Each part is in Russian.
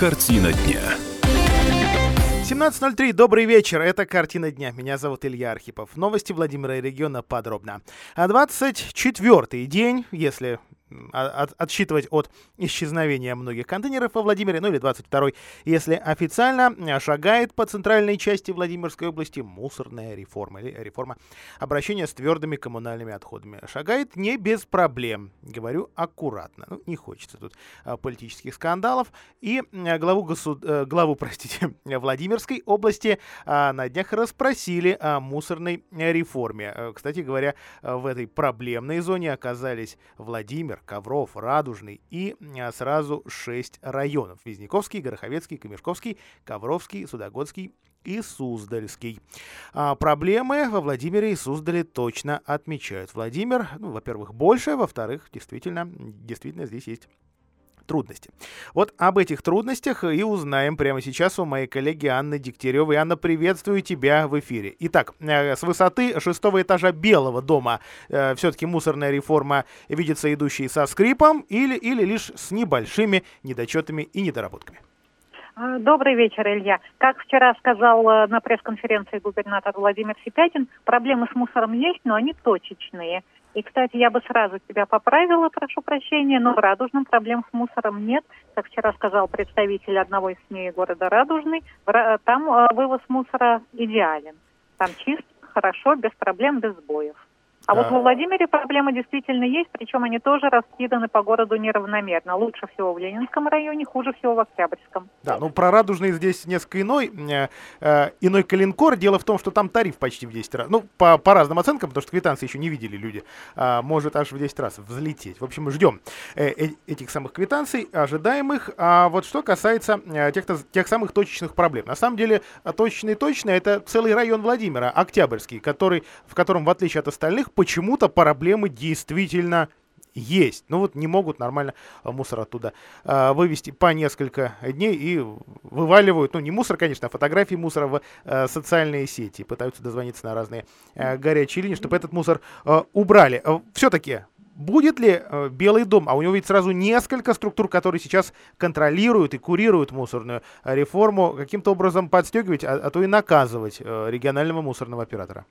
Картина дня. 17.03, добрый вечер, это «Картина дня». Меня зовут Илья Архипов. Новости Владимира и региона подробно. А 24-й день, если от, отсчитывать от исчезновения многих контейнеров во Владимире, ну или 22-й, если официально шагает по центральной части Владимирской области мусорная реформа или реформа обращения с твердыми коммунальными отходами. Шагает не без проблем, говорю аккуратно, ну не хочется тут а, политических скандалов. И а, главу, госуд... А, главу простите, Владимирской области а, на днях расспросили о мусорной реформе. Кстати говоря, в этой проблемной зоне оказались Владимир, Ковров, Радужный и а, сразу шесть районов. Визняковский, Гороховецкий, Камешковский, Ковровский, Судогодский и Суздальский. А проблемы во Владимире и Суздале точно отмечают. Владимир, ну, во-первых, больше, во-вторых, действительно, действительно здесь есть трудности. Вот об этих трудностях и узнаем прямо сейчас у моей коллеги Анны Дегтяревой. Анна, приветствую тебя в эфире. Итак, э, с высоты шестого этажа Белого дома э, все-таки мусорная реформа видится идущей со скрипом или, или лишь с небольшими недочетами и недоработками? А, добрый вечер, Илья. Как вчера сказал э, на пресс-конференции губернатор Владимир Сипятин, проблемы с мусором есть, но они точечные. И, кстати, я бы сразу тебя поправила, прошу прощения, но в Радужном проблем с мусором нет. Как вчера сказал представитель одного из СМИ города Радужный, там э, вывоз мусора идеален. Там чист, хорошо, без проблем, без сбоев. А вот во Владимире проблемы действительно есть, причем они тоже раскиданы по городу неравномерно. Лучше всего в Ленинском районе, хуже всего в Октябрьском. Да, ну про Радужный здесь несколько иной, э, э, иной калинкор. Дело в том, что там тариф почти в 10 раз. Ну, по, по разным оценкам, потому что квитанции еще не видели люди. А, может аж в 10 раз взлететь. В общем, мы ждем э, э, этих самых квитанций, ожидаемых. А вот что касается э, тех, тех самых точечных проблем. На самом деле, точечные точно это целый район Владимира, Октябрьский, который, в котором, в отличие от остальных, почему-то проблемы действительно есть. Ну вот не могут нормально а, мусор оттуда э, вывести по несколько дней и вываливают, ну не мусор, конечно, а фотографии мусора в э, социальные сети. Пытаются дозвониться на разные э, горячие линии, чтобы этот мусор э, убрали. Все-таки будет ли э, Белый дом, а у него ведь сразу несколько структур, которые сейчас контролируют и курируют мусорную реформу, каким-то образом подстегивать, а, а то и наказывать э, регионального мусорного оператора?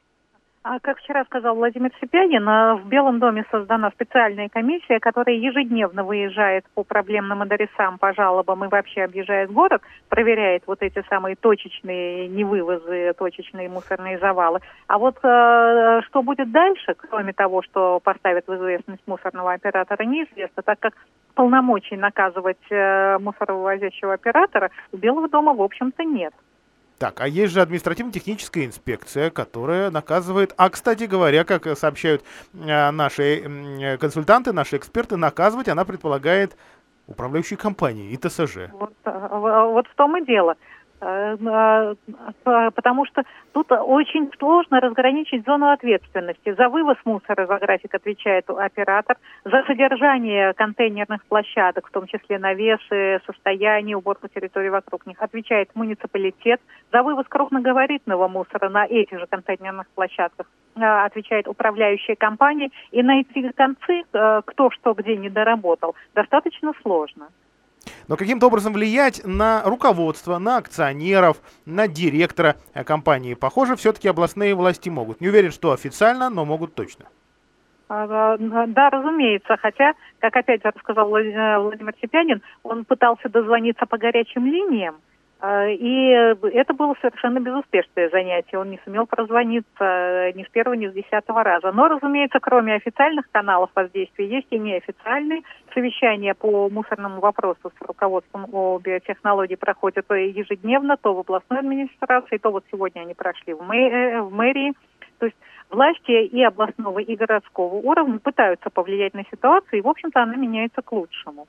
А как вчера сказал Владимир Сипягин, а, в Белом доме создана специальная комиссия, которая ежедневно выезжает по проблемным адресам, по жалобам и вообще объезжает город, проверяет вот эти самые точечные невывозы, точечные мусорные завалы. А вот э, что будет дальше, кроме того, что поставят в известность мусорного оператора, неизвестно, так как полномочий наказывать э, мусоровозящего оператора у Белого дома, в общем-то, нет. Так, а есть же административно-техническая инспекция, которая наказывает. А, кстати говоря, как сообщают э, наши консультанты, наши эксперты, наказывать она предполагает управляющие компании и ТСЖ. Вот, э, вот в том и дело. Э, э, потому что тут очень сложно разграничить зону ответственности. За вывоз мусора за график отвечает оператор, за содержание контейнерных площадок, в том числе навесы, состояние, уборку территории вокруг них, отвечает муниципалитет. За вывоз крупногабаритного мусора на этих же контейнерных площадках э, отвечает управляющая компания. И найти концы, кто что где не доработал, достаточно сложно но каким-то образом влиять на руководство, на акционеров, на директора э, компании, похоже, все-таки областные власти могут. Не уверен, что официально, но могут точно. А, да, разумеется, хотя, как опять рассказал Владимир Сипянин, он пытался дозвониться по горячим линиям, а, и это было совершенно безуспешное занятие. Он не сумел прозвониться э, ни с первого, ни с десятого раза. Но, разумеется, кроме официальных каналов воздействия, есть и неофициальные. Совещания по мусорному вопросу с руководством о биотехнологии проходят то ежедневно, то в областной администрации, то вот сегодня они прошли в, мэ э, в мэрии. То есть власти и областного, и городского уровня пытаются повлиять на ситуацию, и, в общем-то, она меняется к лучшему.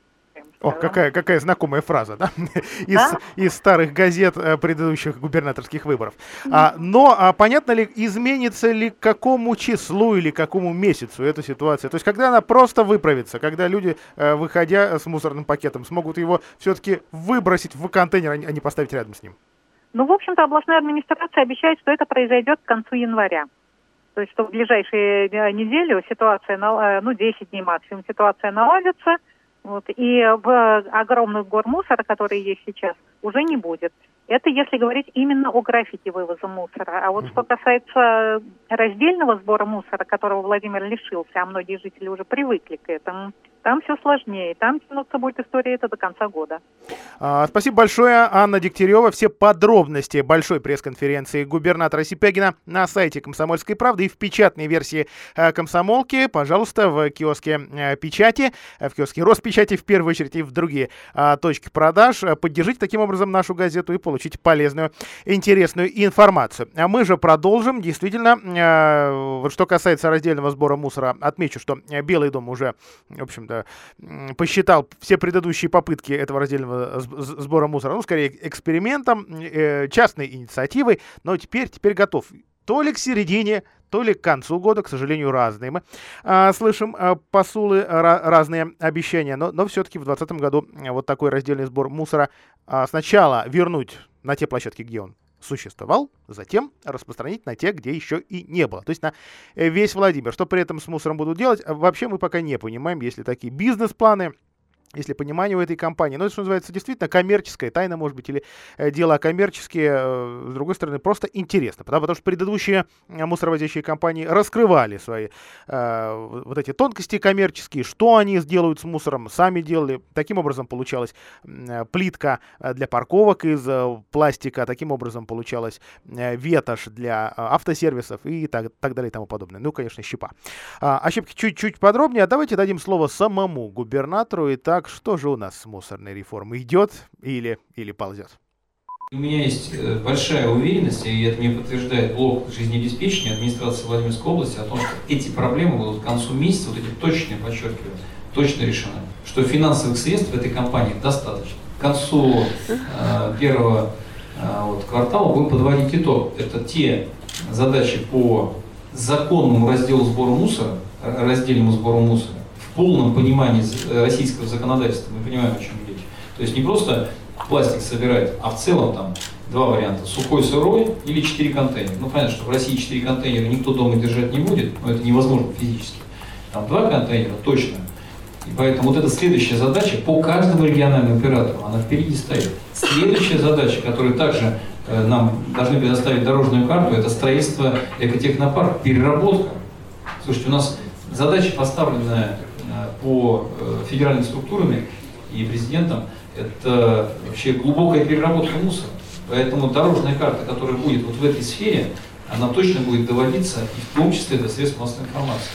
О, какая, какая знакомая фраза, да? из, да? из старых газет э, предыдущих губернаторских выборов. А, но а, понятно ли, изменится ли к какому числу или какому месяцу эта ситуация? То есть, когда она просто выправится, когда люди, э, выходя с мусорным пакетом, смогут его все-таки выбросить в контейнер, а не а поставить рядом с ним? Ну, в общем-то, областная администрация обещает, что это произойдет к концу января. То есть, что в ближайшие э, недели ситуация, ну, 10 дней максимум, ситуация наладится – Вот. И в огромных гор мусора, которые есть сейчас, уже не будет. Это если говорить именно о графике вывоза мусора. А вот что касается раздельного сбора мусора, которого Владимир лишился, а многие жители уже привыкли к этому, там все сложнее. Там тянуться будет история это до конца года. А, спасибо большое, Анна Дегтярева. Все подробности большой пресс-конференции губернатора Сипягина на сайте «Комсомольской правды» и в печатной версии а, «Комсомолки». Пожалуйста, в киоске а, печати, а, в киоске Роспечати в первую очередь и в другие точки продаж. Поддержите таким образом нашу газету и получите полезную, интересную информацию. А мы же продолжим. Действительно, вот что касается раздельного сбора мусора, отмечу, что Белый дом уже, в общем посчитал все предыдущие попытки этого раздельного сбора мусора, ну, скорее, экспериментом, э, частной инициативой, но теперь, теперь готов. То ли к середине, то ли к концу года, к сожалению, разные. Мы а, слышим а, посулы, а, разные обещания, но, но все-таки в 2020 году вот такой раздельный сбор мусора а, сначала вернуть на те площадки, где он существовал, затем распространить на те, где еще и не было. То есть на э, весь Владимир. Что при этом с мусором будут делать, вообще мы пока не понимаем, если такие бизнес-планы если понимание у этой компании. Но это, что называется, действительно коммерческая тайна, может быть, или э, дела коммерческие, э, с другой стороны, просто интересно. Потому, потому что предыдущие э, мусоровозящие компании раскрывали свои э, вот эти тонкости коммерческие, что они сделают с мусором, сами делали. Таким образом получалась э, плитка для парковок из э, пластика, таким образом получалась э, ветошь для э, автосервисов и так, так далее и тому подобное. Ну, конечно, щепа. А, о щепке чуть-чуть подробнее. А давайте дадим слово самому губернатору. Итак, так что же у нас с мусорной реформой? Идет или, или ползет? У меня есть э, большая уверенность, и это мне подтверждает блок жизнеобеспечения администрации Владимирской области, о том, что эти проблемы будут к концу месяца, вот эти точные, подчеркиваю, точно решены. Что финансовых средств в этой компании достаточно. К концу э, первого э, вот, квартала будем подводить итог. Это те задачи по законному разделу сбора мусора, раздельному сбору мусора, полном понимании э, российского законодательства, мы понимаем, о чем речь. То есть не просто пластик собирать, а в целом там два варианта. Сухой, сырой или четыре контейнера. Ну, понятно, что в России четыре контейнера никто дома держать не будет, но это невозможно физически. Там два контейнера точно. И поэтому вот эта следующая задача по каждому региональному оператору, она впереди стоит. Следующая задача, которую также э, нам должны предоставить дорожную карту, это строительство экотехнопарка, переработка. Слушайте, у нас задача поставленная по э, федеральными структурами и президентом, это вообще глубокая переработка мусора. Поэтому дорожная карта, которая будет вот в этой сфере, она точно будет доводиться, и в том числе до средств массовой информации.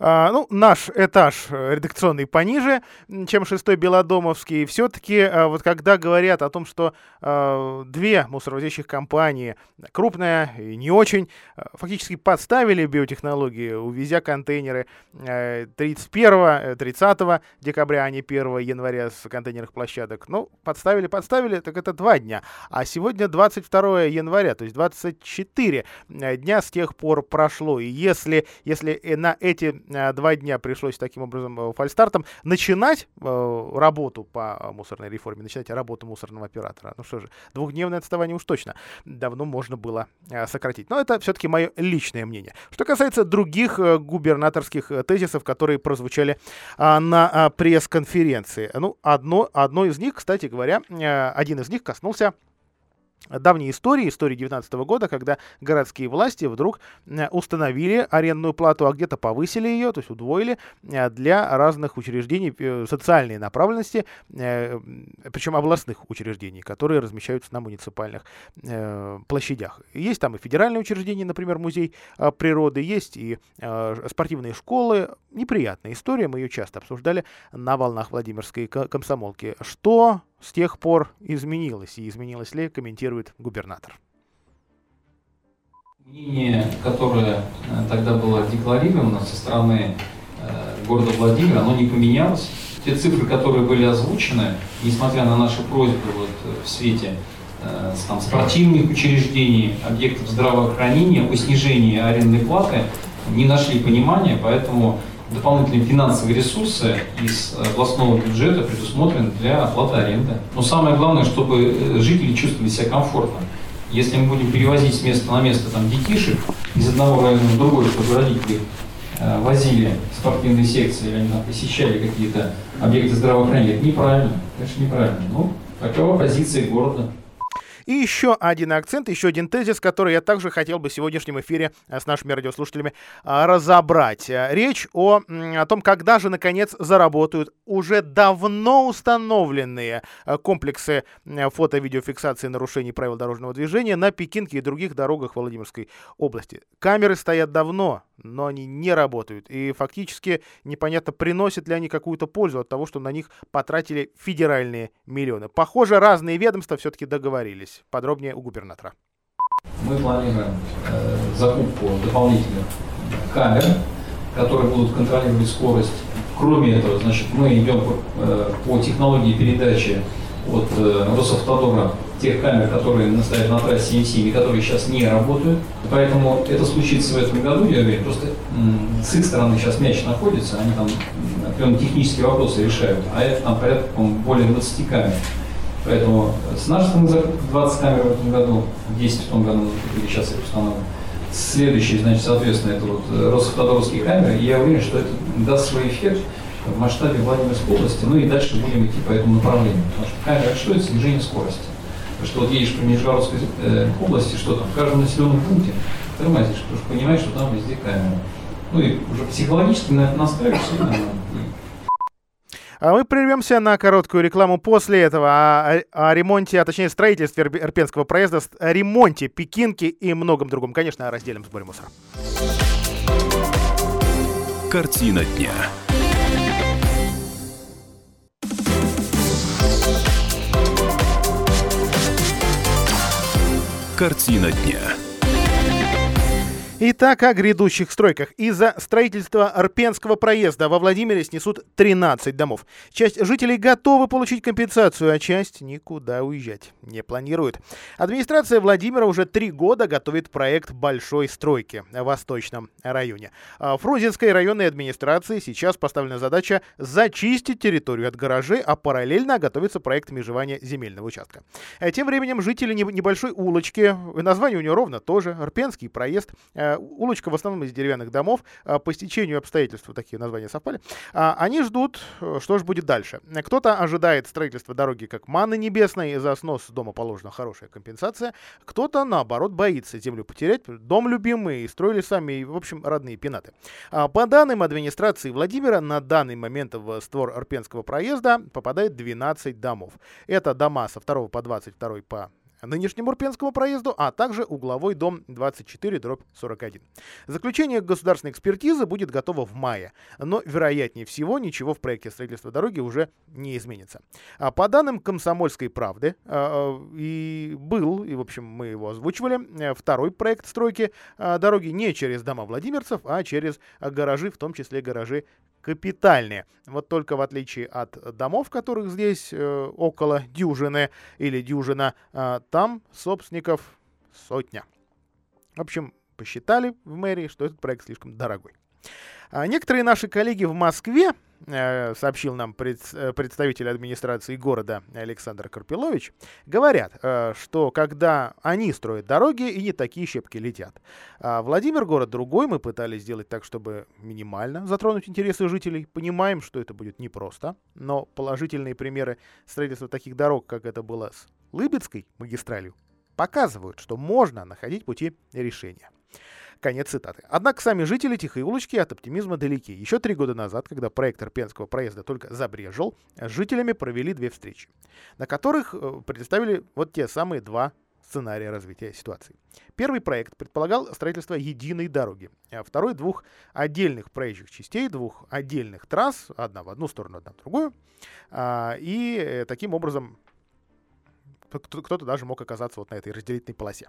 А, ну, наш этаж э, редакционный пониже, чем шестой Белодомовский. Все-таки а, вот когда говорят о том, что а, две мусоровозящих компании, крупная и не очень, фактически подставили биотехнологии, увезя контейнеры а, 31 30 декабря, а не 1 января с контейнерных площадок. Ну, подставили, подставили, так это два дня. А сегодня 22 января, то есть 24 э, дня с тех пор прошло. И если, если на эти Э, два дня пришлось таким образом э, фальстартом начинать э, работу по мусорной реформе, начинать работу мусорного оператора. Ну что же, двухдневное отставание уж точно давно можно было сократить. Но это все-таки мое личное мнение. Что касается других губернаторских тезисов, которые прозвучали на пресс-конференции. Ну, одно, одно из них, кстати говоря, один из них коснулся давней истории, истории 19 года, когда городские власти вдруг э, установили арендную плату, а где-то повысили ее, то есть удвоили э, для разных учреждений э, социальной направленности, причем областных учреждений, которые размещаются на муниципальных площадях. Есть там и федеральные учреждения, например, музей природы, есть и спортивные школы. Неприятная история, мы ее часто обсуждали на волнах Владимирской комсомолки. Что с тех пор изменилось и изменилось ли, комментирует губернатор. Мнение, которое э, тогда было декларировано со стороны э, города Владимира, оно не поменялось. Те цифры, которые были озвучены, несмотря на наши просьбы вот, в свете э, там, спортивных учреждений, объектов здравоохранения о снижении арендной платы, не нашли понимания, поэтому дополнительные финансовые ресурсы из областного бюджета предусмотрены для оплаты аренды. Но самое главное, чтобы э, жители чувствовали себя комфортно. Если мы будем перевозить с места на место там, детишек из одного района в другой, чтобы родители э, возили спортивные секции, или они там посещали какие-то объекты здравоохранения. Это неправильно, конечно, неправильно. Ну, такова позиция города. И еще один акцент, еще один тезис, который я также хотел бы в сегодняшнем эфире э, с нашими радиослушателями а, разобрать. Э, речь о, о том, когда же, наконец, заработают уже давно установленные э, комплексы фото-видеофиксации нарушений правил дорожного движения на Пекинке и других дорогах Владимирской области. Камеры стоят давно, но они не работают. И фактически непонятно, приносят ли они какую-то пользу от того, что на них потратили федеральные миллионы. Похоже, разные ведомства все-таки договорились. Подробнее у губернатора. Мы планируем э, закупку дополнительных камер, которые будут контролировать скорость. Кроме этого, значит, мы идем э, по технологии передачи от э, Росавтодора тех камер, которые настоят на трассе М7 и которые сейчас не работают. Поэтому это случится в этом году, я уверен. Просто с их стороны сейчас мяч находится, они там определенные технические вопросы решают, а это там порядка более 20 камер. Поэтому с нашей стороны 20 камер в этом году, 10 в том году или сейчас их установлено. Следующий, значит, соответственно, это вот э, Росавтодоровские камеры. И я уверен, что это даст свой эффект в масштабе Владимирской области, ну и дальше будем идти по этому направлению. Потому что камера, что это снижение скорости. Потому что вот едешь по Нижегородской э, области, что там, в каждом населенном пункте тормозишь, потому что понимаешь, что там везде камера. Ну и уже психологически на это настраиваешься, и нормально. А мы прервемся на короткую рекламу после этого о, о ремонте, а точнее строительстве Ирпенского проезда, о ремонте Пекинки и многом другом. Конечно, о разделе сборе мусора. Картина дня. Картина дня. Итак, о грядущих стройках. Из-за строительства Арпенского проезда во Владимире снесут 13 домов. Часть жителей готовы получить компенсацию, а часть никуда уезжать не планирует. Администрация Владимира уже три года готовит проект большой стройки в Восточном районе. А в Фрунзенской районной администрации сейчас поставлена задача зачистить территорию от гаражей, а параллельно готовится проект межевания земельного участка. А тем временем жители небольшой улочки, название у нее ровно тоже, Арпенский проезд, Э, улочка в основном из деревянных домов. Э, по стечению обстоятельств такие названия совпали. А, они ждут, э, что же будет дальше. Кто-то ожидает строительства дороги как маны небесной, за снос дома положена хорошая компенсация. Кто-то, наоборот, боится землю потерять, дом любимый, строили сами, в общем, родные пенаты. А, по данным администрации Владимира, на данный момент в створ Арпенского проезда попадает 12 домов. Это дома со 2 по 22 по нынешнему Урпенскому проезду, а также угловой дом 24 дробь 41. Заключение государственной экспертизы будет готово в мае, но вероятнее всего ничего в проекте строительства дороги уже не изменится. А по данным «Комсомольской правды» а, а, и был, и в общем мы его озвучивали, э, второй проект стройки а, дороги не через дома владимирцев, а через гаражи, в том числе гаражи капитальные. Вот только в отличие от домов, которых здесь э, около дюжины или дюжина, э, там собственников сотня. В общем, посчитали в мэрии, что этот проект слишком дорогой. А некоторые наши коллеги в Москве сообщил нам э, представитель администрации города Александр Карпилович, говорят, э, что когда они строят дороги, и не такие щепки летят. А Владимир город другой, мы пытались сделать так, чтобы минимально затронуть интересы жителей. Понимаем, что это будет непросто, но положительные примеры строительства таких дорог, как это было с Лыбецкой магистралью, показывают, что можно находить пути решения. Конец цитаты. Однако сами жители Тихой улочки от оптимизма далеки. Еще три года назад, когда проект Ирпенского проезда только забрежил, с жителями провели две встречи, на которых э, представили вот те самые два сценария развития ситуации. Первый проект предполагал строительство единой дороги, а второй двух отдельных проезжих частей, двух отдельных трасс, одна в одну сторону, одна в другую, а, и э, таким образом кто-то даже мог оказаться вот на этой разделительной полосе.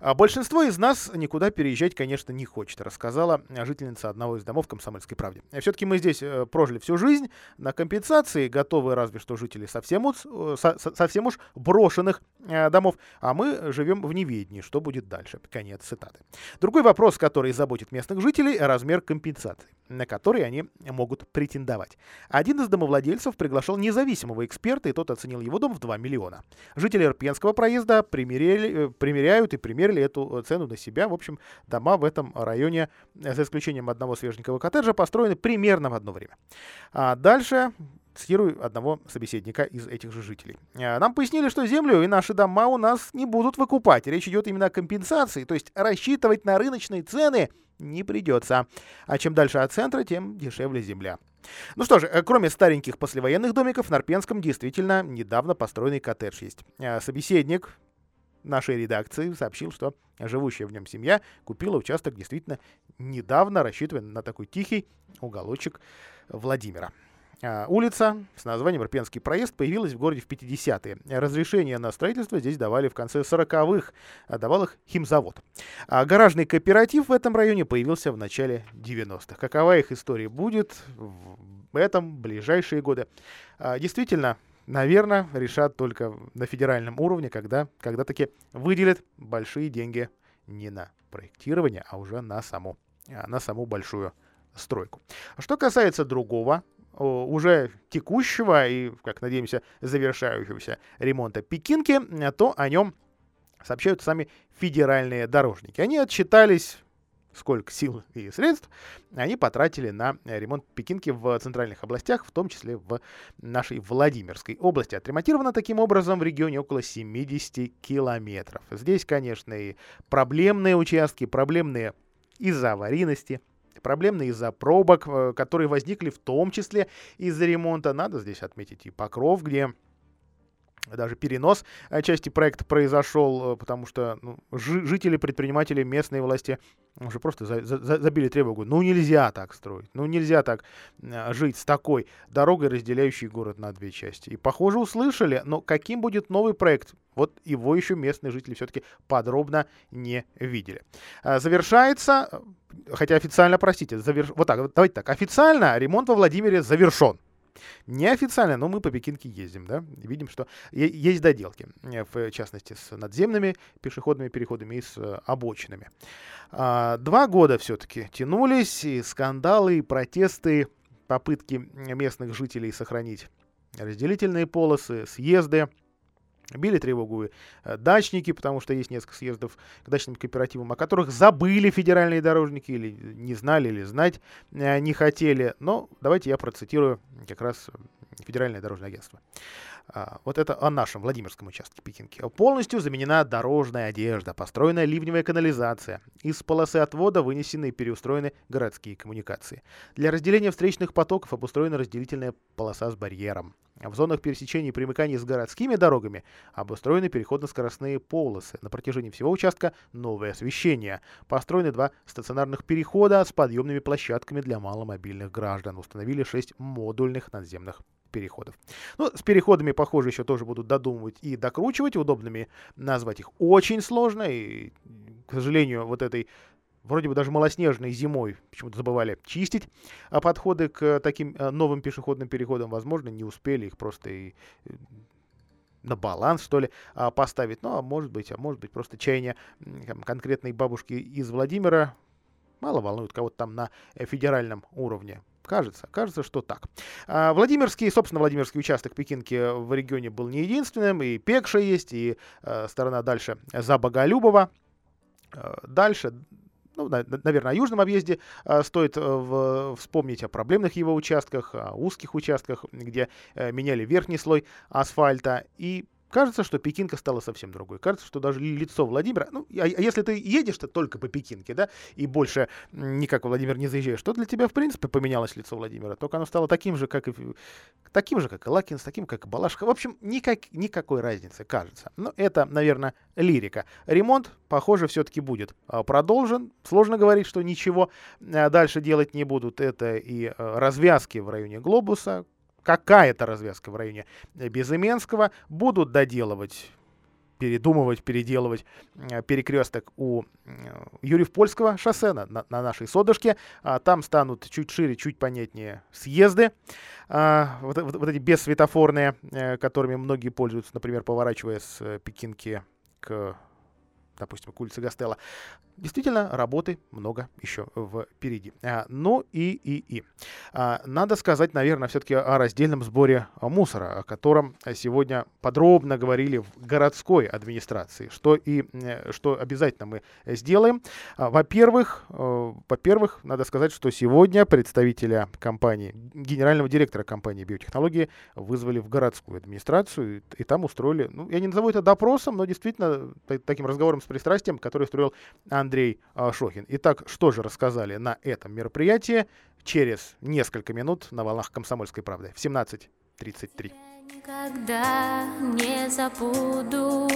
А большинство из нас никуда переезжать, конечно, не хочет, рассказала жительница одного из домов Комсомольской правде. Все-таки мы здесь э, прожили всю жизнь на компенсации, готовы разве что жители совсем, уж, э, совсем уж брошенных э, домов, а мы живем в неведении, что будет дальше. Конец цитаты. Другой вопрос, который заботит местных жителей, размер компенсации, на который они могут претендовать. Один из домовладельцев приглашал независимого эксперта, и тот оценил его дом в 2 миллиона. Жители Ирпенского проезда примеряли, э, примеряют и примерили эту цену на себя. В общем, дома в этом районе, за исключением одного свеженького коттеджа, построены примерно в одно время. А дальше цитирую одного собеседника из этих же жителей. «А, нам пояснили, что землю и наши дома у нас не будут выкупать. Речь идет именно о компенсации, то есть рассчитывать на рыночные цены не придется. А чем дальше от центра, тем дешевле земля. Ну что же, э, кроме стареньких послевоенных домиков, в Нарпенском действительно недавно построенный коттедж есть. А, собеседник нашей редакции сообщил, что живущая в нем семья купила участок действительно недавно, рассчитывая на такой тихий уголочек Владимира. А, улица с названием Ирпенский проезд появилась в городе в 50-е. Разрешение на строительство здесь давали в конце 40-х, а давал их химзавод. А гаражный кооператив в этом районе появился в начале 90-х. Какова их история будет в этом ближайшие годы? Действительно, наверное, решат только на федеральном уровне, когда, когда таки выделят большие деньги не на проектирование, а уже на саму, на саму большую стройку. Что касается другого уже текущего и, как надеемся, завершающегося ремонта Пекинки, то о нем сообщают сами федеральные дорожники. Они отчитались сколько сил и средств они потратили на ремонт Пекинки в центральных областях, в том числе в нашей Владимирской области. Отремонтировано таким образом в регионе около 70 километров. Здесь, конечно, и проблемные участки, проблемные из-за аварийности, проблемные из-за пробок, э, которые возникли в том числе из-за ремонта. Надо здесь отметить и Покров, где даже перенос э, части проекта произошел, э, потому что ну, жители, предприниматели, местные власти уже просто за, за, забили тревогу. Ну нельзя так строить, ну нельзя так э, жить с такой дорогой, разделяющей город на две части. И похоже услышали, но каким будет новый проект, вот его еще местные жители все-таки подробно не видели. Завершается, хотя официально, простите, заверш... вот так, давайте так, официально ремонт во Владимире завершен. Неофициально, но мы по Пекинке ездим, да, видим, что есть доделки, э, в частности, с надземными пешеходными переходами и с э, обочинами. А, два года все-таки тянулись, и скандалы, и протесты, попытки местных жителей сохранить разделительные полосы, съезды, Били тревогу э, дачники, потому что есть несколько съездов к дачным кооперативам, о которых забыли федеральные дорожники или не знали, или знать э, не хотели. Но давайте я процитирую как раз Федеральное дорожное агентство. А, вот это о нашем Владимирском участке Пекинки. Полностью заменена дорожная одежда, построена ливневая канализация. Из полосы отвода вынесены и переустроены городские коммуникации. Для разделения встречных потоков обустроена разделительная полоса с барьером. В зонах пересечения и примыкания с городскими дорогами обустроены переходно-скоростные полосы. На протяжении всего участка новое освещение. Построены два стационарных перехода с подъемными площадками для маломобильных граждан. Установили шесть модульных надземных переходов. Ну, с переходами, похоже, еще тоже будут додумывать и докручивать. Удобными назвать их очень сложно. И, к сожалению, вот этой вроде бы даже малоснежной зимой почему-то забывали чистить а подходы к таким э, новым пешеходным переходам, возможно, не успели их просто и э, на баланс, что ли, а, поставить. Ну, а может быть, а может быть, просто чаяние конкретной бабушки из Владимира мало волнует кого-то там на э, федеральном уровне. Кажется, кажется, что так. А, Владимирский, собственно, Владимирский участок Пекинки в регионе был не единственным. И Пекша есть, и э, сторона дальше за Боголюбова. Э, дальше, ну, на, наверное, о южном объезде э, стоит вспомнить о проблемных его участках, о узких участках, где меняли верхний слой асфальта. И Кажется, что Пекинка стала совсем другой. Кажется, что даже лицо Владимира... Ну, а, а если ты едешь-то только по Пекинке, да, и больше никак Владимир не заезжаешь, то для тебя, в принципе, поменялось лицо Владимира. Только оно стало таким же, как и, таким же, как и Лакинс, таким, как и Балашка. В общем, никак, никакой разницы, кажется. Но это, наверное, лирика. Ремонт, похоже, все-таки будет а, продолжен. Сложно говорить, что ничего а, дальше делать не будут. Это и развязки в районе Глобуса, какая-то развязка в районе Безыменского. Будут доделывать передумывать, переделывать э, перекресток у э, Юрьев-Польского шоссе на, на, нашей Содышке. А, там станут чуть шире, чуть понятнее съезды, а, вот, вот, вот эти бессветофорные, э, которыми многие пользуются, например, поворачивая с Пекинки к допустим, к улице Гастелла. Действительно, работы много еще впереди. А, ну и, и, и. А, надо сказать, наверное, все-таки о раздельном сборе мусора, о котором сегодня подробно говорили в городской администрации, что и э, что обязательно мы сделаем. А, во-первых, э, во-первых, надо сказать, что сегодня представителя компании, генерального директора компании биотехнологии вызвали в городскую администрацию и, там устроили, ну, я не назову это допросом, но действительно таким разговором с пристрастием, который устроил Андрей а, Шохин. Итак, что же рассказали на этом мероприятии через несколько минут на волнах «Комсомольской правды» в 17.33. Никогда не забуду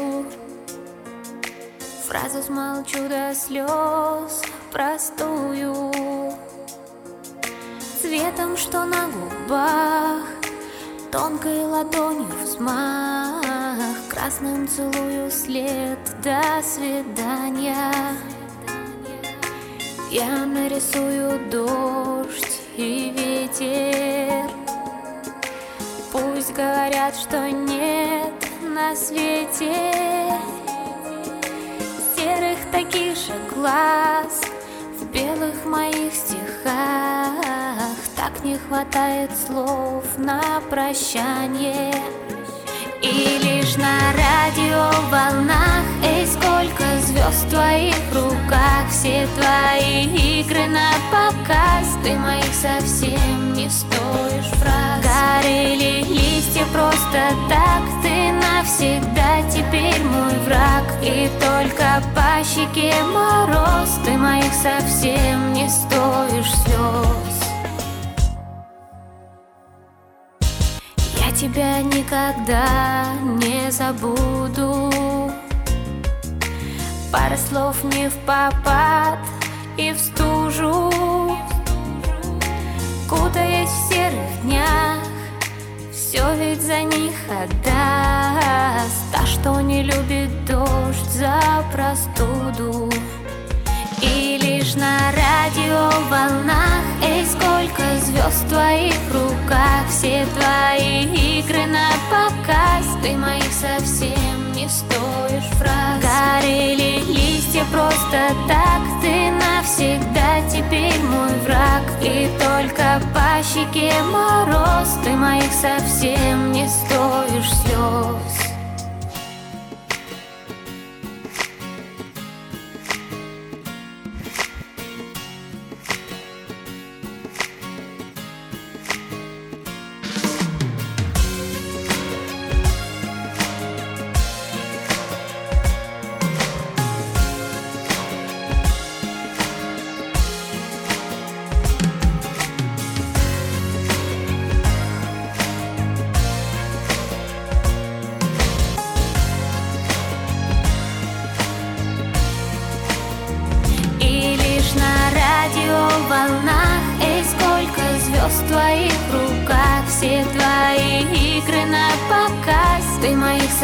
Фразу смолчу до слез простую Цветом, что на губах Тонкой ладонью взмах Красным целую след. До свидания. Я нарисую дождь и ветер. Пусть говорят, что нет на свете Серых таких же глаз В белых моих стихах. Так не хватает слов на прощание И лишь на радио волнах Эй, сколько звезд в твоих руках. Все твои игры на показ Ты моих совсем не стоишь фраз. Горели листья просто так Ты навсегда теперь мой враг. И только по щеке мороз Ты моих совсем не стоишь слез тебя никогда не забуду. Пара слов не в попад и в стужу. Кутаясь в серых днях Все ведь за них отдаст. Та, что не любит дождь за простуду? И лишь на радио волнах Эй, сколько звезд в твоих руках. Все твои игры на показ. Ты моих совсем не стоишь фраз. Горели листья просто так. Ты навсегда теперь мой враг. И только по щеке мороз. Ты моих совсем не стоишь слез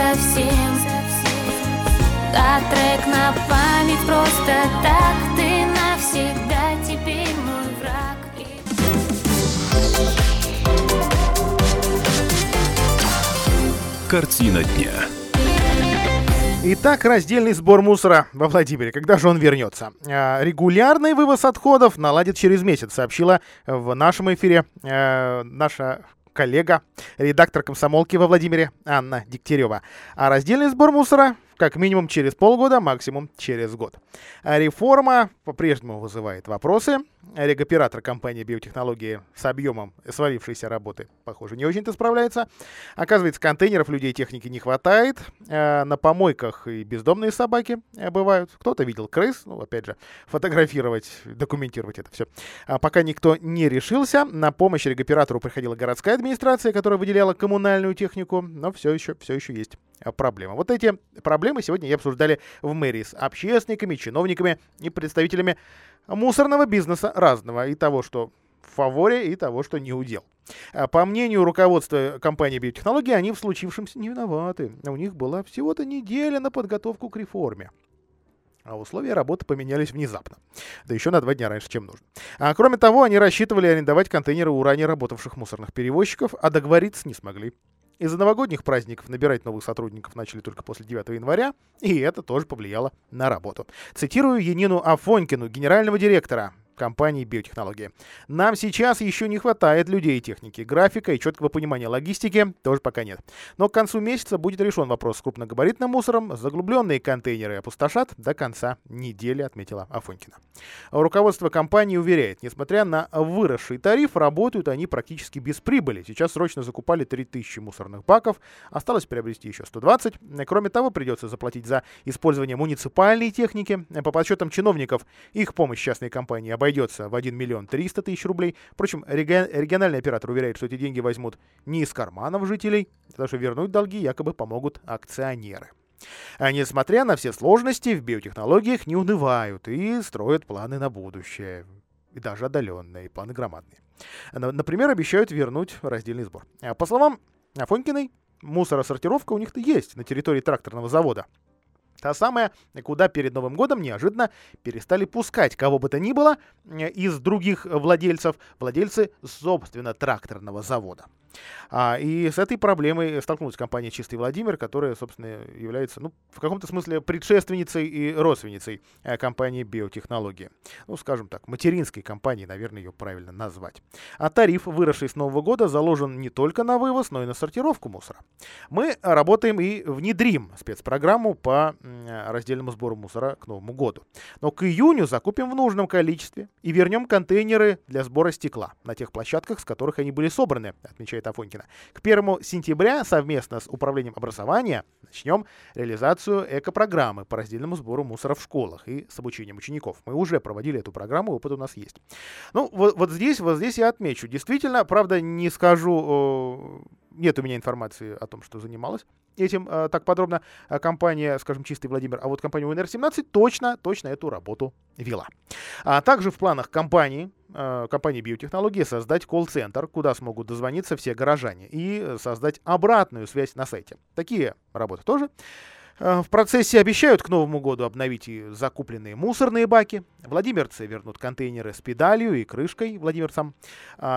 совсем. А трек на память просто так. Ты навсегда теперь мой враг. Картина дня. Итак, раздельный сбор мусора во Владимире. Когда же он вернется? А, регулярный вывоз отходов наладит через месяц, сообщила в нашем эфире э, наша коллега, редактор комсомолки во Владимире Анна Дегтярева. А раздельный сбор мусора как минимум через полгода, максимум через год. А реформа по-прежнему вызывает вопросы. Регоператор компании биотехнологии с объемом свалившейся работы, похоже, не очень-то справляется. Оказывается, контейнеров людей техники не хватает. А на помойках и бездомные собаки бывают. Кто-то видел крыс, ну, опять же, фотографировать, документировать это все. А пока никто не решился. На помощь регоператору приходила городская администрация, которая выделяла коммунальную технику, но все еще, все еще есть проблема. Вот эти проблемы сегодня я обсуждали в мэрии с общественниками, чиновниками и представителями мусорного бизнеса разного. И того, что в фаворе, и того, что не удел. А по мнению руководства компании биотехнологии, они в случившемся не виноваты. У них была всего-то неделя на подготовку к реформе. А условия работы поменялись внезапно. Да еще на два дня раньше, чем нужно. А кроме того, они рассчитывали арендовать контейнеры у ранее работавших мусорных перевозчиков, а договориться не смогли. Из-за новогодних праздников набирать новых сотрудников начали только после 9 января, и это тоже повлияло на работу. Цитирую Енину Афонькину, генерального директора компании биотехнологии. Нам сейчас еще не хватает людей и техники. Графика и четкого понимания логистики тоже пока нет. Но к концу месяца будет решен вопрос с крупногабаритным мусором. Заглубленные контейнеры опустошат до конца недели, отметила Афонькина. Руководство компании уверяет, несмотря на выросший тариф, работают они практически без прибыли. Сейчас срочно закупали 3000 мусорных баков, осталось приобрести еще 120. Кроме того, придется заплатить за использование муниципальной техники. По подсчетам чиновников, их помощь частной компании обойдется обойдется в 1 миллион 300 тысяч рублей. Впрочем, региональный оператор уверяет, что эти деньги возьмут не из карманов жителей, потому что вернуть долги якобы помогут акционеры. А несмотря на все сложности, в биотехнологиях не унывают и строят планы на будущее. И даже отдаленные, планы громадные. Например, обещают вернуть раздельный сбор. А по словам Афонькиной, мусоросортировка у них-то есть на территории тракторного завода. Та самая, куда перед Новым годом неожиданно перестали пускать кого бы то ни было э, из других владельцев, владельцы, собственно, тракторного завода. А, и с этой проблемой столкнулась компания «Чистый Владимир», которая, собственно, является, ну, в каком-то смысле предшественницей и родственницей э, компании «Биотехнологии». Ну, скажем так, материнской компании, наверное, ее правильно назвать. А тариф, выросший с Нового года, заложен не только на вывоз, но и на сортировку мусора. Мы работаем и внедрим спецпрограмму по раздельному сбору мусора к Новому году. Но к июню закупим в нужном количестве и вернем контейнеры для сбора стекла на тех площадках, с которых они были собраны, отмечает сообщает Афонькина. К 1 сентября совместно с Управлением образования начнем реализацию экопрограммы по раздельному сбору мусора в школах и с обучением учеников. Мы уже проводили эту программу, опыт у нас есть. Ну, вот, вот здесь, вот здесь я отмечу. Действительно, правда, не скажу, нет у меня информации о том, что занималась этим э, так подробно э, компания, скажем, Чистый Владимир, а вот компания УНР-17 точно, точно эту работу вела. А также в планах компании, э, компании биотехнологии создать колл-центр, куда смогут дозвониться все горожане и создать обратную связь на сайте. Такие работы тоже. В процессе обещают к Новому году обновить и закупленные мусорные баки. Владимирцы вернут контейнеры с педалью и крышкой владимирцам,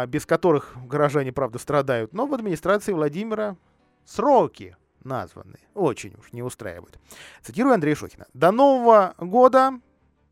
без которых горожане, правда, страдают. Но в администрации Владимира сроки названы. Очень уж не устраивают. Цитирую Андрея Шохина. До Нового года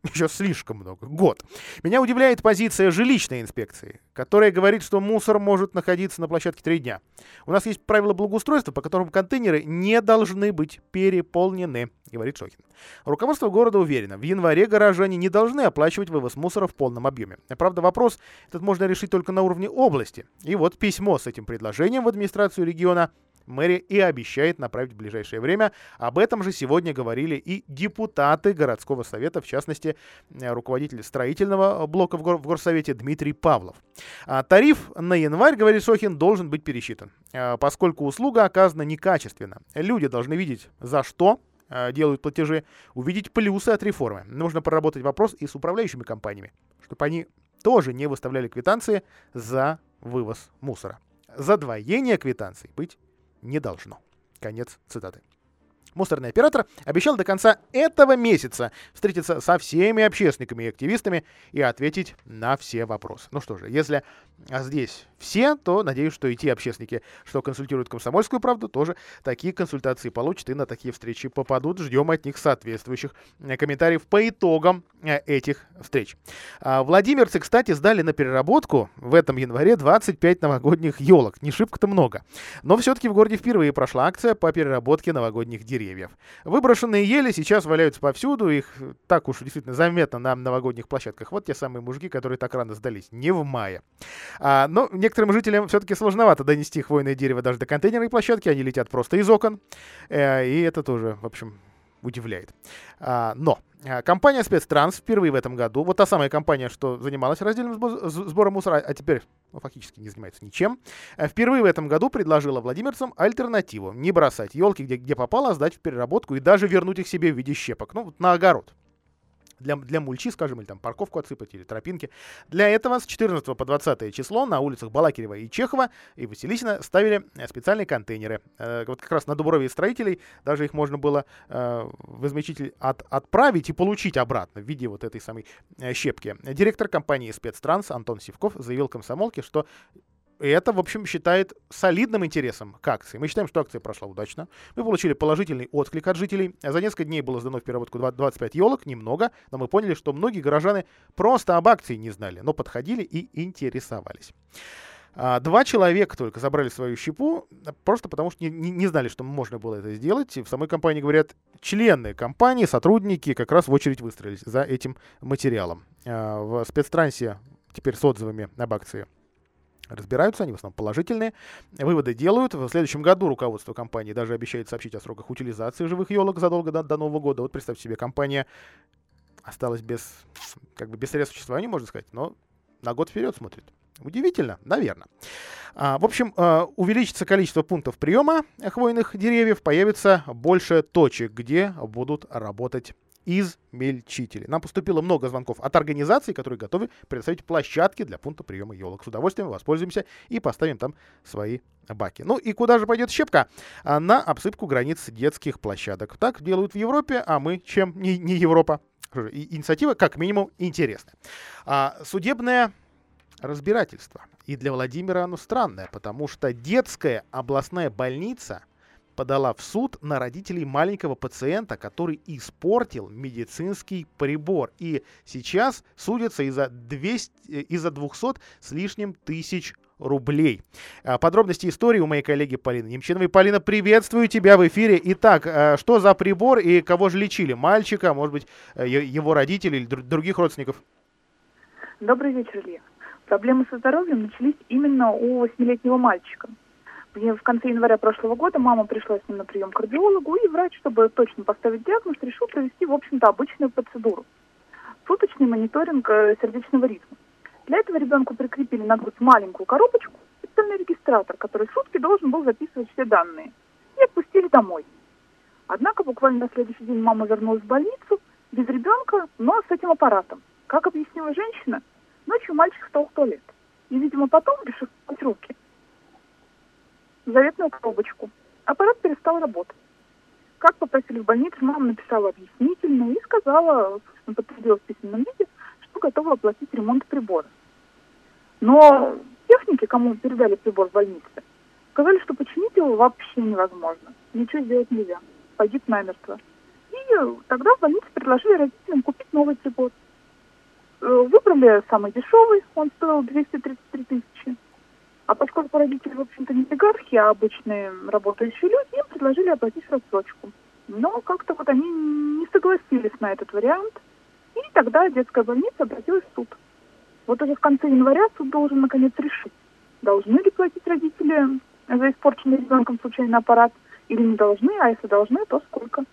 еще слишком много. Год. Меня удивляет позиция жилищной инспекции, которая говорит, что мусор может находиться на площадке три дня. У нас есть правила благоустройства, по которым контейнеры не должны быть переполнены, говорит Шохин. Руководство города уверено, в январе горожане не должны оплачивать вывоз мусора в полном объеме. Правда, вопрос этот можно решить только на уровне области. И вот письмо с этим предложением в администрацию региона мэрия и обещает направить в ближайшее время. Об этом же сегодня говорили и депутаты городского совета, в частности, э, руководитель строительного блока в, гор в горсовете Дмитрий Павлов. А тариф на январь, говорит Шохин, должен быть пересчитан, э, поскольку услуга оказана некачественно. Люди должны видеть, за что э, делают платежи, увидеть плюсы от реформы. Нужно проработать вопрос и с управляющими компаниями, чтобы они тоже не выставляли квитанции за вывоз мусора. Задвоение квитанций быть не должно. Конец цитаты. Мусорный оператор обещал до конца этого месяца встретиться со всеми общественниками и активистами и ответить на все вопросы. Ну что же, если здесь все, то надеюсь, что и те общественники, что консультируют комсомольскую правду, тоже такие консультации получат и на такие встречи попадут. Ждем от них соответствующих э, комментариев по итогам э, этих встреч. А, Владимирцы, кстати, сдали на переработку в этом январе 25 новогодних елок. Не шибко-то много. Но все-таки в городе впервые прошла акция по переработке новогодних деревьев деревьев. Выброшенные ели сейчас валяются повсюду, их так уж действительно заметно на новогодних площадках. Вот те самые мужики, которые так рано сдались, не в мае. А, но некоторым жителям все-таки сложновато донести хвойное дерево даже до контейнерной площадки, они летят просто из окон, э, и это тоже, в общем, удивляет. А, но компания Спецтранс впервые в этом году, вот та самая компания, что занималась раздельным сбором мусора, а теперь ну, фактически не занимается ничем, а, впервые в этом году предложила владимирцам альтернативу. Не бросать елки где, где попало, а сдать в переработку и даже вернуть их себе в виде щепок. Ну, вот на огород для, для мульчи, скажем, или там парковку отсыпать, или тропинки. Для этого с 14 по 20 число на улицах Балакирева и Чехова и Василисина ставили э, специальные контейнеры. Э, вот как раз на Дуброве строителей даже их можно было э, в измельчитель от, отправить и получить обратно в виде вот этой самой э, щепки. Директор компании «Спецтранс» Антон Сивков заявил комсомолке, что это, в общем, считает солидным интересом к акции. Мы считаем, что акция прошла удачно. Мы получили положительный отклик от жителей. За несколько дней было сдано в переработку 25 елок, немного, но мы поняли, что многие горожаны просто об акции не знали, но подходили и интересовались. А, два человека только забрали свою щепу, просто потому что не, не, не знали, что можно было это сделать. И в самой компании говорят, члены компании, сотрудники как раз в очередь выстроились за этим материалом. А, в спецтрансе теперь с отзывами об акции разбираются, они в основном положительные. Выводы делают. В следующем году руководство компании даже обещает сообщить о сроках утилизации живых елок задолго до, до Нового года. Вот представьте себе, компания осталась без, как бы без средств существования, можно сказать, но на год вперед смотрит. Удивительно, наверное. А, в общем, а, увеличится количество пунктов приема хвойных деревьев, появится больше точек, где будут работать измельчители. Нам поступило много звонков от организаций, которые готовы предоставить площадки для пункта приема елок. С удовольствием воспользуемся и поставим там свои баки. Ну и куда же пойдет щепка? А, на обсыпку границ детских площадок. Так делают в Европе, а мы чем не, не Европа? Инициатива, как минимум, интересная. А, судебная разбирательство. И для Владимира оно странное, потому что детская областная больница подала в суд на родителей маленького пациента, который испортил медицинский прибор. И сейчас судятся из-за 200, из-за 200 с лишним тысяч рублей. А, подробности истории у моей коллеги Полины Немчиновой. Полина, приветствую тебя в эфире. Итак, а, что за прибор и кого же лечили? Мальчика, может быть, э, его родителей или других родственников? Добрый вечер, Илья. Проблемы со здоровьем начались именно у восьмилетнего мальчика. В конце января прошлого года мама пришла с ним на прием к кардиологу, и врач, чтобы точно поставить диагноз, решил провести, в общем-то, обычную процедуру. Суточный мониторинг э, сердечного ритма. Для этого ребенку прикрепили на грудь маленькую коробочку, специальный регистратор, который сутки должен был записывать все данные, и отпустили домой. Однако буквально на следующий день мама вернулась в больницу без ребенка, но с этим аппаратом. Как объяснила женщина, Ночью мальчик встал в туалет. И, видимо, потом решил помыть руки. Заветную коробочку. Аппарат перестал работать. Как попросили в больнице, мама написала объяснительную и сказала, собственно, подтвердила в письменном виде, что готова оплатить ремонт прибора. Но техники, кому передали прибор в больнице, сказали, что починить его вообще невозможно. Ничего сделать нельзя. Погиб намертво. И тогда в больнице предложили родителям купить новый прибор. Э, выбрали самый дешевый, он стоил 233 тысячи. А поскольку родители, в общем-то, не олигархи, а обычные работающие люди, им предложили оплатить рассрочку. Но как-то вот они не согласились на этот вариант. И тогда детская больница обратилась в суд. Вот уже в конце января суд должен наконец решить, должны ли платить родители за испорченный ребенком случайный аппарат или не должны, а если должны, то сколько.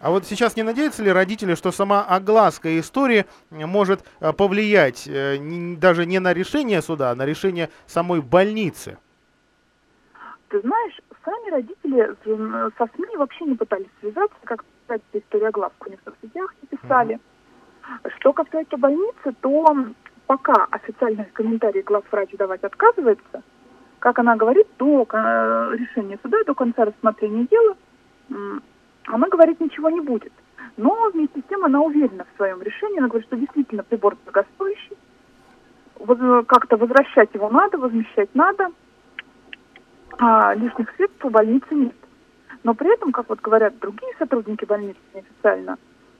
А вот сейчас не надеются ли родители, что сама огласка истории может э, повлиять э, даже не на решение суда, а на решение самой больницы? Ты знаешь, сами родители со СМИ вообще не пытались связаться, как писать историю огласку, они в соцсетях не писали. Mm-hmm. Что касается больницы, то пока официальных комментариев главврач давать отказывается, как она говорит, до э, решения суда, до конца рассмотрения дела, она говорит, ничего не будет. Но вместе с тем она уверена в своем решении. Она говорит, что действительно прибор дорогостоящий. Как-то возвращать его надо, возмещать надо. А лишних средств у больницы нет. Но при этом, как вот говорят другие сотрудники больницы неофициально,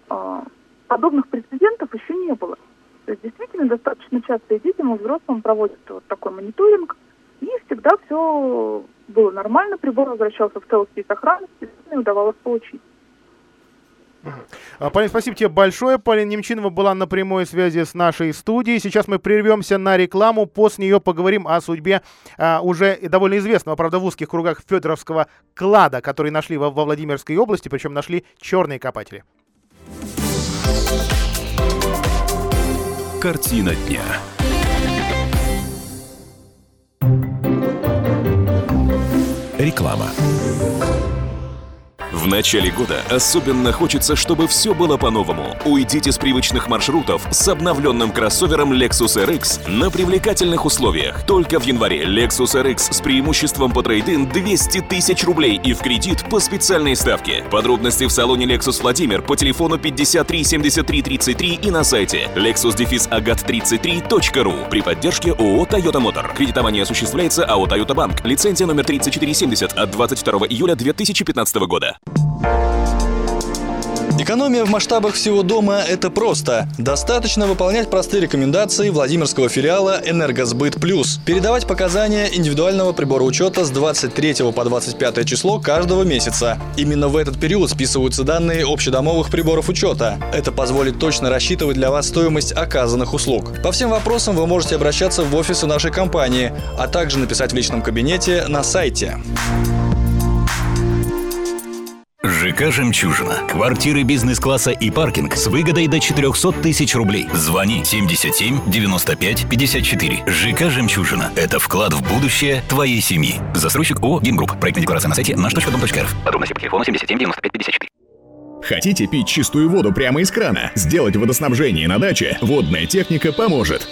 а, подобных прецедентов еще не было. То есть действительно достаточно часто и детям, и взрослым проводят вот такой мониторинг, и всегда все было нормально, прибор возвращался в целости и сохранности, и удавалось получить. А, Полин, спасибо тебе большое. Полина Немчинова была на прямой связи с нашей студией. Сейчас мы прервемся на рекламу. После нее поговорим о судьбе а, уже довольно известного, правда, в узких кругах Федоровского клада, который нашли во, во Владимирской области, причем нашли черные копатели. Картина дня. Реклама. В начале года особенно хочется, чтобы все было по-новому. Уйдите с привычных маршрутов с обновленным кроссовером Lexus RX на привлекательных условиях. Только в январе Lexus RX с преимуществом по трейдин 200 тысяч рублей и в кредит по специальной ставке. Подробности в салоне Lexus Владимир по телефону 53 73 33 и на сайте lexus-agat33.ru при поддержке ООО Toyota Motor. Кредитование осуществляется АО Toyota Bank. Лицензия номер 3470 от 22 июля 2015 года. Экономия в масштабах всего дома – это просто. Достаточно выполнять простые рекомендации Владимирского филиала «Энергосбыт Плюс». Передавать показания индивидуального прибора учета с 23 по 25 число каждого месяца. Именно в этот период списываются данные общедомовых приборов учета. Это позволит точно рассчитывать для вас стоимость оказанных услуг. По всем вопросам вы можете обращаться в офисы нашей компании, а также написать в личном кабинете на сайте. ЖК «Жемчужина». Квартиры бизнес-класса и паркинг с выгодой до 400 тысяч рублей. Звони 77 95 54. ЖК «Жемчужина». Это вклад в будущее твоей семьи. Застройщик ООО «Гимгрупп». Проектная декларация на сайте наш.дом.рф. Подробности по телефону 77 95 54. Хотите пить чистую воду прямо из крана? Сделать водоснабжение на даче? Водная техника поможет.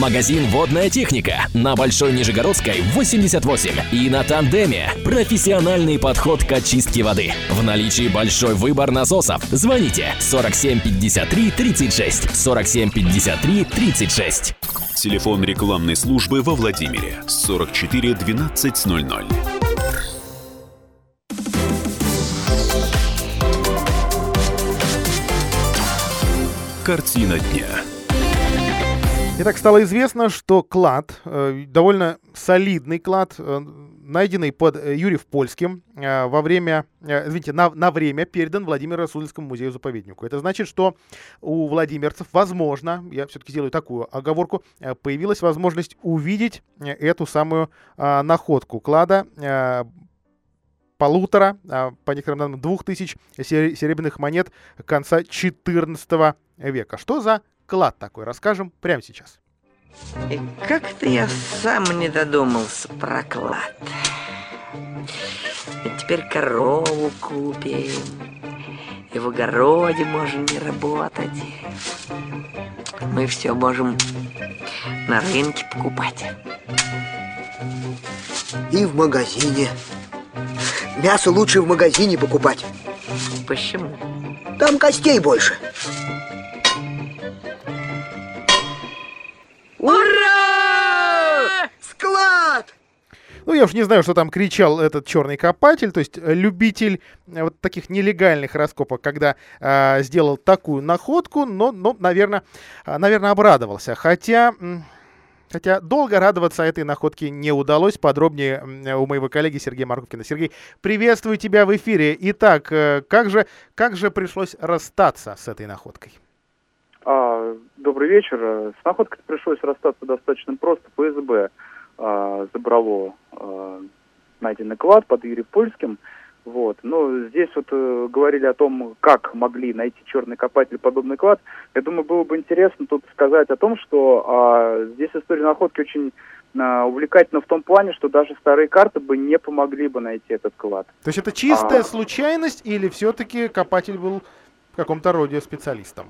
Магазин «Водная техника» на Большой Нижегородской 88 и на Тандеме. Профессиональный подход к очистке воды. В наличии большой выбор насосов. Звоните 47 53 36 47 53 36. Телефон рекламной службы во Владимире 44 1200. Картина дня. Итак, стало известно, что клад, э, довольно солидный клад, э, найденный под э, Юрьев Польским во время, извините, на, на время передан Владимиру Суздальскому музею-заповеднику. Это значит, что у владимирцев, возможно, я все-таки сделаю такую оговорку, появилась возможность увидеть эту самую находку клада полутора, по некоторым данным, двух тысяч сер- серебряных монет конца 14 века. Что за клад такой? Расскажем прямо сейчас. И как-то я сам не додумался про клад. Ведь теперь корову купим, и в огороде можем не работать. Мы все можем на рынке покупать. И в магазине. Мясо лучше в магазине покупать. Почему? Там костей больше. Ну, я уж не знаю, что там кричал этот черный копатель, то есть э, любитель э, вот таких нелегальных раскопок, когда э, сделал такую находку, но, но наверное, э, наверное, обрадовался. Хотя... Хотя долго радоваться этой находке не удалось. Подробнее у моего коллеги Сергея Марковкина. Сергей, приветствую тебя в эфире. Итак, э, как же, как же пришлось расстаться с этой находкой? А, добрый вечер. С находкой пришлось расстаться достаточно просто. ФСБ а, забрало а, найденный клад под Юрием Польским. Вот. Но здесь вот э, говорили о том, как могли найти черный копатель подобный клад. Я думаю, было бы интересно тут сказать о том, что а, здесь история находки очень а, увлекательна в том плане, что даже старые карты бы не помогли бы найти этот клад. То есть это чистая А. случайность или все-таки копатель был в каком-то роде специалистом?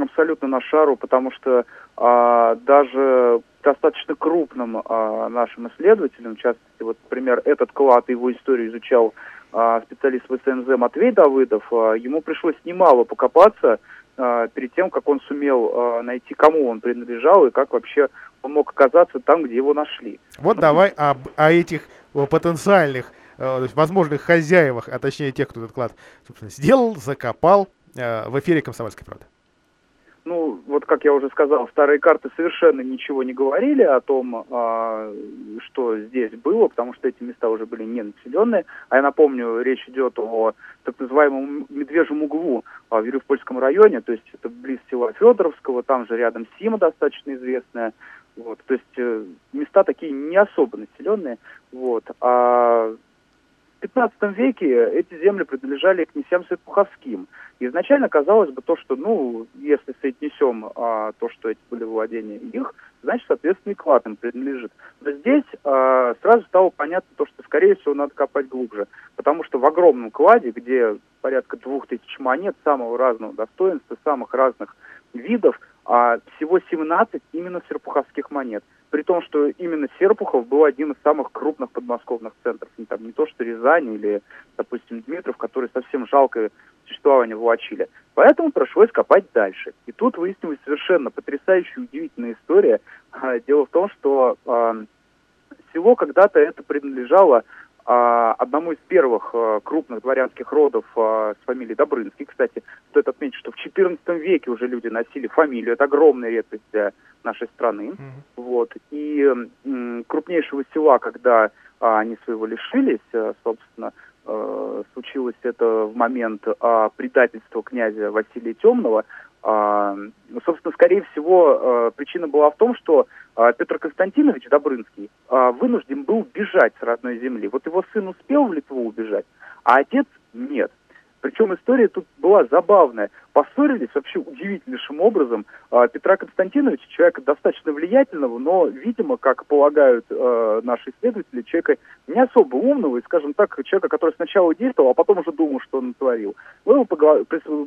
Абсолютно на шару, потому что даже достаточно крупным а, нашим исследователям, в частности, вот, например, этот клад, его историю изучал а, специалист в СНЗ Матвей Давыдов, а, ему пришлось немало покопаться а, перед тем, как он сумел а, найти, кому он принадлежал и как вообще он мог оказаться там, где его нашли. Вот давай об, о этих потенциальных, э, возможных хозяевах, а точнее тех, кто этот клад собственно, сделал, закопал э, в эфире «Комсомольской правды». Ну, вот как я уже сказал, старые карты совершенно ничего не говорили о том, а, что здесь было, потому что эти места уже были не населенные. А я напомню, речь идет о так называемом Медвежьем углу а, в Юрьев-Польском районе, то есть это близ села Федоровского, там же рядом Сима достаточно известная. Вот, то есть э, места такие не особо населенные. Вот. А 15 веке эти земли принадлежали князьям Святопуховским. Изначально казалось бы то, что, ну, если соотнесем а, то, что эти были владения их, значит, соответственно, и клад им принадлежит. Но здесь а, сразу стало понятно то, что, скорее всего, надо копать глубже. Потому что в огромном кладе, где порядка двух тысяч монет самого разного достоинства, самых разных видов, а всего 17 именно серпуховских монет. При том, что именно Серпухов был один из самых крупных подмосковных центров. Не, там, не то, что Рязань или, допустим, Дмитров, который совсем жалкое существование влачили. Поэтому пришлось копать дальше. И тут выяснилась совершенно потрясающая, удивительная история. Дело в том, что э, село когда-то это принадлежало одному из первых а, крупных дворянских родов а, с фамилией Добрынский. Кстати, стоит отметить, что в XIV веке уже люди носили фамилию. Это огромная редкость для нашей страны. Mm-hmm. Вот. И крупнейшего села, когда а, они своего лишились, а, собственно, а, случилось это в момент а, предательства князя Василия Темного, а, собственно, скорее всего, а, причина была в том, что а, Петр Константинович Добрынский вынужден был бежать с родной земли. Вот его сын успел в Литву убежать, а отец нет. Причем история тут была забавная. Поссорились вообще удивительнейшим образом. А, Петра Константиновича, человека достаточно влиятельного, но, видимо, как полагают э, наши исследователи, человека не особо умного и, скажем так, человека, который сначала действовал, а потом уже думал, что он натворил. Вы его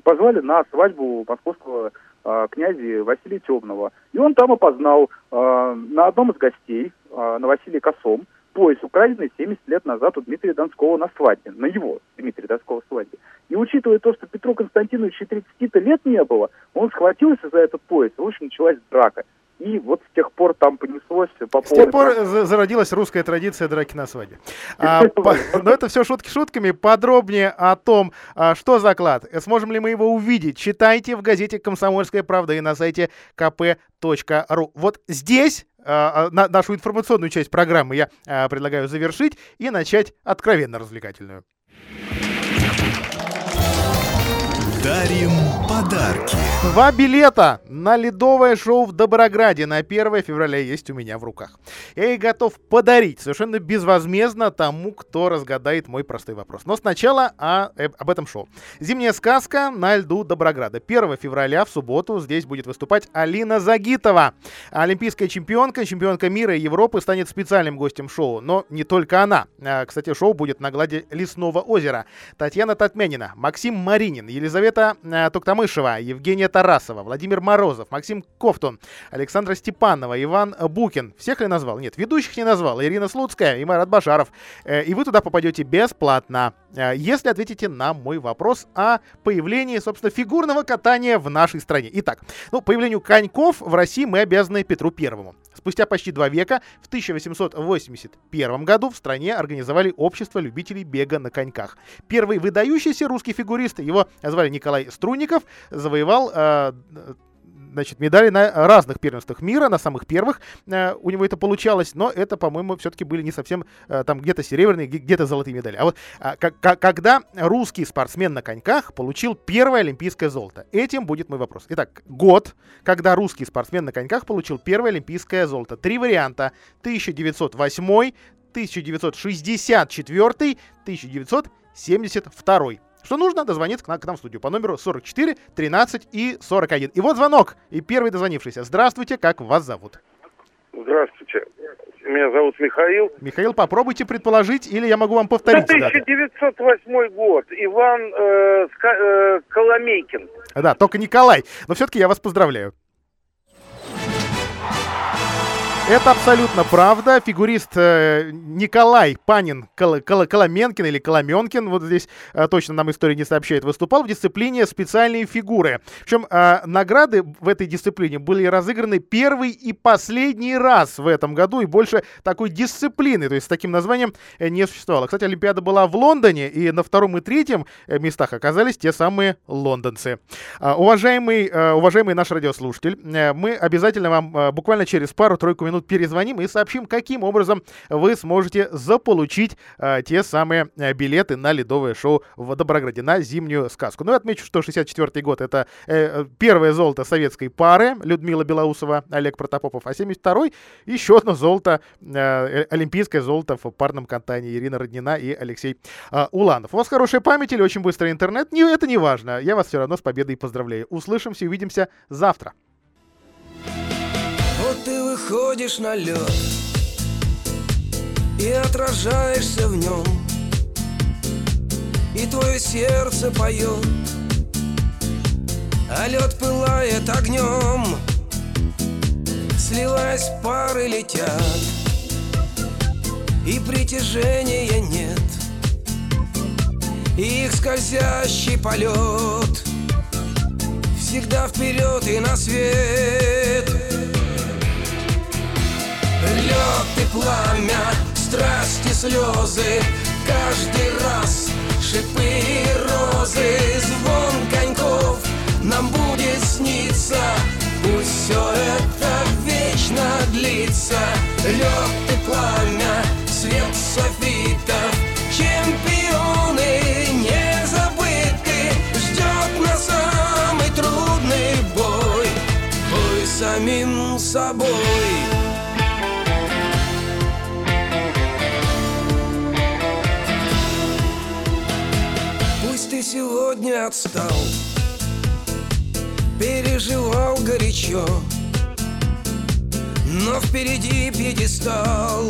позвали на свадьбу московского э, князя Василия Темного. И он там опознал э, на одном из гостей, э, на Василия Косом, пояс, украденный 70 лет назад у Дмитрия Донского на свадьбе, на его Дмитрия Донского свадьбе. И учитывая то, что Петру Константиновичу 30 лет не было, он схватился за этот пояс, и, в общем, началась драка. И вот с тех пор там понеслось по С тех пор зародилась русская традиция драки на свадьбе. А, по, но это все шутки шутками. Подробнее о том, а, что заклад, сможем ли мы его увидеть, читайте в газете «Комсомольская правда» и на сайте kp.ru. Вот здесь а, на, нашу информационную часть программы я а, предлагаю завершить и начать откровенно развлекательную. Дарим подарки. Два билета на ледовое шоу в Доброграде на 1 февраля есть у меня в руках. Я их готов подарить совершенно безвозмездно тому, кто разгадает мой простой вопрос. Но сначала о, э, об этом шоу. Зимняя сказка на льду Доброграда. 1 февраля в субботу здесь будет выступать Алина Загитова. Олимпийская чемпионка, чемпионка мира и Европы станет специальным гостем шоу. Но не только она. А, кстати, шоу будет на глади Лесного озера. Татьяна Татмянина, Максим Маринин, Елизавета Елизавета э, Туктамышева, Евгения Тарасова, Владимир Морозов, Максим Кофтун, Александра Степанова, Иван Букин. Всех ли назвал? Нет, ведущих не назвал. Ирина Слуцкая и Марат Башаров. Э, и вы туда попадете бесплатно, э, если ответите на мой вопрос о появлении, собственно, фигурного катания в нашей стране. Итак, ну, появлению коньков в России мы обязаны Петру Первому. Спустя почти два века, в 1881 году в стране организовали общество любителей бега на коньках. Первый выдающийся русский фигурист, его звали Николай Струнников, завоевал э, значит, медали на разных первенствах мира, на самых первых э, у него это получалось, но это, по-моему, все-таки были не совсем э, там где-то серебряные, где-то золотые медали. А вот э, когда русский спортсмен на коньках получил первое олимпийское золото? Этим будет мой вопрос. Итак, год, когда русский спортсмен на коньках получил первое олимпийское золото. Три варианта. 1908, 1964, 1972. Что нужно? Дозвониться к нам, к нам в студию по номеру 44 13 и 41. И вот звонок. И первый дозвонившийся. Здравствуйте, как вас зовут? Здравствуйте. Меня зовут Михаил. Михаил, попробуйте предположить, или я могу вам повторить. 1908 год. Иван э, э, Коломейкин. Да, только Николай. Но все-таки я вас поздравляю. Это абсолютно правда. Фигурист э, Николай Панин Кол Кол Коломенкин или Коломенкин, вот здесь э, точно нам история не сообщает, выступал в дисциплине специальные фигуры. Причем э, награды в этой дисциплине были разыграны первый и последний раз в этом году, и больше такой дисциплины, то есть с таким названием э, не существовало. Кстати, Олимпиада была в Лондоне, и на втором и третьем э, местах оказались те самые лондонцы. Э, уважаемый, э, уважаемый наш радиослушатель, э, мы обязательно вам э, буквально через пару-тройку минут минут перезвоним и сообщим, каким образом вы сможете заполучить э, те самые э, билеты на ледовое шоу в Доброграде, на зимнюю сказку. Ну и отмечу, что 64 год это э, первое золото советской пары Людмила Белоусова, Олег Протопопов, а 72-й еще одно золото, э, олимпийское золото в парном катании Ирина Роднина и Алексей э, Уланов. У вас хорошая память или очень быстрый интернет? Не, это не важно. Я вас все равно с победой поздравляю. Услышимся, увидимся завтра. Ты выходишь на лед и отражаешься в нем, и твое сердце поет, а лед пылает огнем, сливаясь пары летят, и притяжения нет, и их скользящий полет всегда вперед и на свет. Лед и пламя, страсти, слезы Каждый раз шипы и розы. Звон коньков нам будет сниться. Пусть все это вечно длится. Лед и пламя, свет софитов сегодня отстал Переживал горячо Но впереди пьедестал